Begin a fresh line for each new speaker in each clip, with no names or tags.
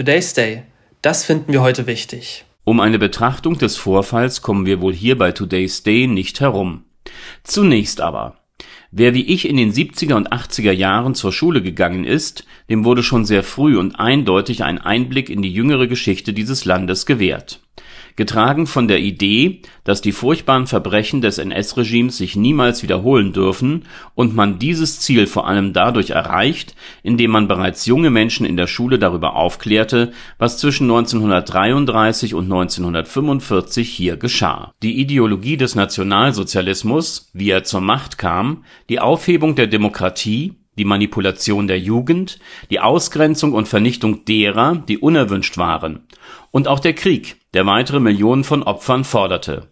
Today's Day. Das finden wir heute wichtig.
Um eine Betrachtung des Vorfalls kommen wir wohl hier bei Today's Day nicht herum. Zunächst aber. Wer wie ich in den 70er und 80er Jahren zur Schule gegangen ist, dem wurde schon sehr früh und eindeutig ein Einblick in die jüngere Geschichte dieses Landes gewährt getragen von der Idee, dass die furchtbaren Verbrechen des NS-Regimes sich niemals wiederholen dürfen und man dieses Ziel vor allem dadurch erreicht, indem man bereits junge Menschen in der Schule darüber aufklärte, was zwischen 1933 und 1945 hier geschah. Die Ideologie des Nationalsozialismus, wie er zur Macht kam, die Aufhebung der Demokratie die Manipulation der Jugend, die Ausgrenzung und Vernichtung derer, die unerwünscht waren, und auch der Krieg, der weitere Millionen von Opfern forderte.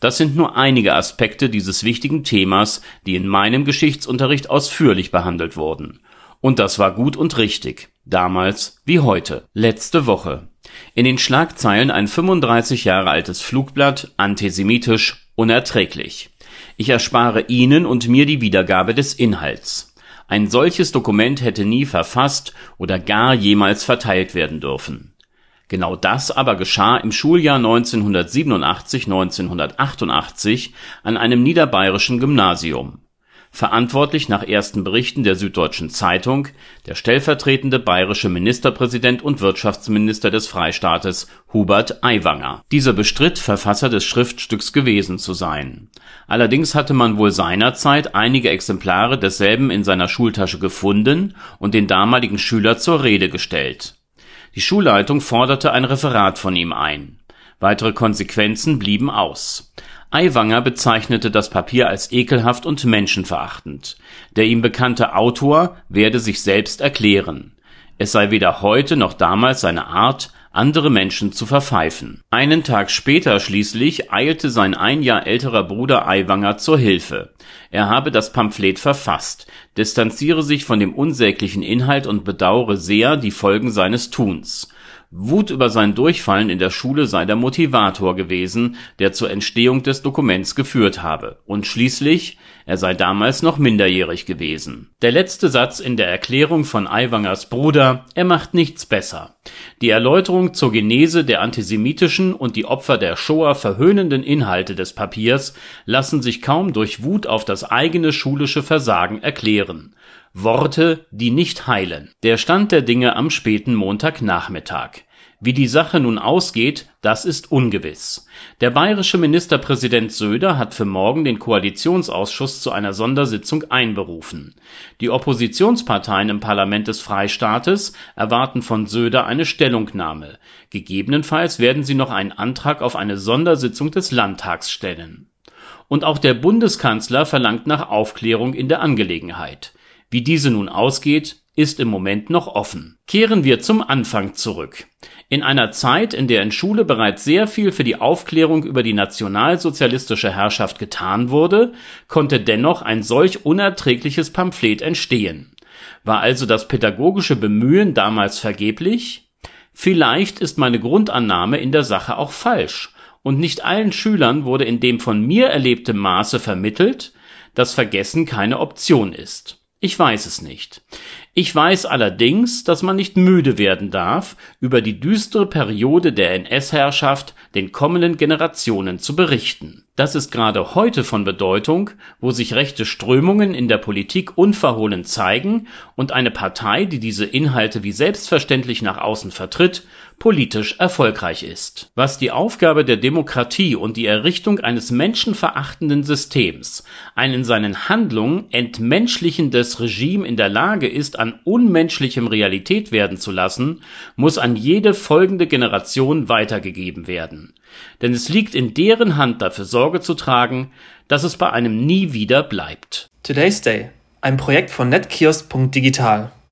Das sind nur einige Aspekte dieses wichtigen Themas, die in meinem Geschichtsunterricht ausführlich behandelt wurden. Und das war gut und richtig, damals wie heute. Letzte Woche. In den Schlagzeilen ein 35 Jahre altes Flugblatt, antisemitisch, unerträglich. Ich erspare Ihnen und mir die Wiedergabe des Inhalts. Ein solches Dokument hätte nie verfasst oder gar jemals verteilt werden dürfen. Genau das aber geschah im Schuljahr 1987/1988 an einem niederbayerischen Gymnasium. Verantwortlich nach ersten Berichten der Süddeutschen Zeitung der stellvertretende bayerische Ministerpräsident und Wirtschaftsminister des Freistaates Hubert Aiwanger. Dieser bestritt, Verfasser des Schriftstücks gewesen zu sein. Allerdings hatte man wohl seinerzeit einige Exemplare desselben in seiner Schultasche gefunden und den damaligen Schüler zur Rede gestellt die Schulleitung forderte ein Referat von ihm ein. Weitere Konsequenzen blieben aus. Aiwanger bezeichnete das Papier als ekelhaft und menschenverachtend. Der ihm bekannte Autor werde sich selbst erklären. Es sei weder heute noch damals seine Art, andere Menschen zu verpfeifen. Einen Tag später schließlich eilte sein ein Jahr älterer Bruder Aiwanger zur Hilfe. Er habe das Pamphlet verfasst, distanziere sich von dem unsäglichen Inhalt und bedauere sehr die Folgen seines Tuns. Wut über sein Durchfallen in der Schule sei der Motivator gewesen, der zur Entstehung des Dokuments geführt habe. Und schließlich, er sei damals noch minderjährig gewesen. Der letzte Satz in der Erklärung von Aiwangers Bruder, er macht nichts besser. Die Erläuterung zur Genese der antisemitischen und die Opfer der Shoah verhöhnenden Inhalte des Papiers lassen sich kaum durch Wut auf das eigene schulische Versagen erklären. Worte, die nicht heilen. Der Stand der Dinge am späten Montagnachmittag. Wie die Sache nun ausgeht, das ist ungewiss. Der bayerische Ministerpräsident Söder hat für morgen den Koalitionsausschuss zu einer Sondersitzung einberufen. Die Oppositionsparteien im Parlament des Freistaates erwarten von Söder eine Stellungnahme. Gegebenenfalls werden sie noch einen Antrag auf eine Sondersitzung des Landtags stellen. Und auch der Bundeskanzler verlangt nach Aufklärung in der Angelegenheit. Wie diese nun ausgeht, ist im Moment noch offen. Kehren wir zum Anfang zurück. In einer Zeit, in der in Schule bereits sehr viel für die Aufklärung über die nationalsozialistische Herrschaft getan wurde, konnte dennoch ein solch unerträgliches Pamphlet entstehen. War also das pädagogische Bemühen damals vergeblich? Vielleicht ist meine Grundannahme in der Sache auch falsch, und nicht allen Schülern wurde in dem von mir erlebtem Maße vermittelt, dass Vergessen keine Option ist. Ich weiß es nicht. Ich weiß allerdings, dass man nicht müde werden darf, über die düstere Periode der NS-Herrschaft den kommenden Generationen zu berichten. Das ist gerade heute von Bedeutung, wo sich rechte Strömungen in der Politik unverhohlen zeigen und eine Partei, die diese Inhalte wie selbstverständlich nach außen vertritt, politisch erfolgreich ist. Was die Aufgabe der Demokratie und die Errichtung eines menschenverachtenden Systems, ein in seinen Handlungen entmenschlichendes Regime in der Lage ist, an unmenschlichem Realität werden zu lassen, muss an jede folgende Generation weitergegeben werden denn es liegt in deren Hand dafür Sorge zu tragen, dass es bei einem nie wieder bleibt.
Today's Day, ein Projekt von netkiosk.digital.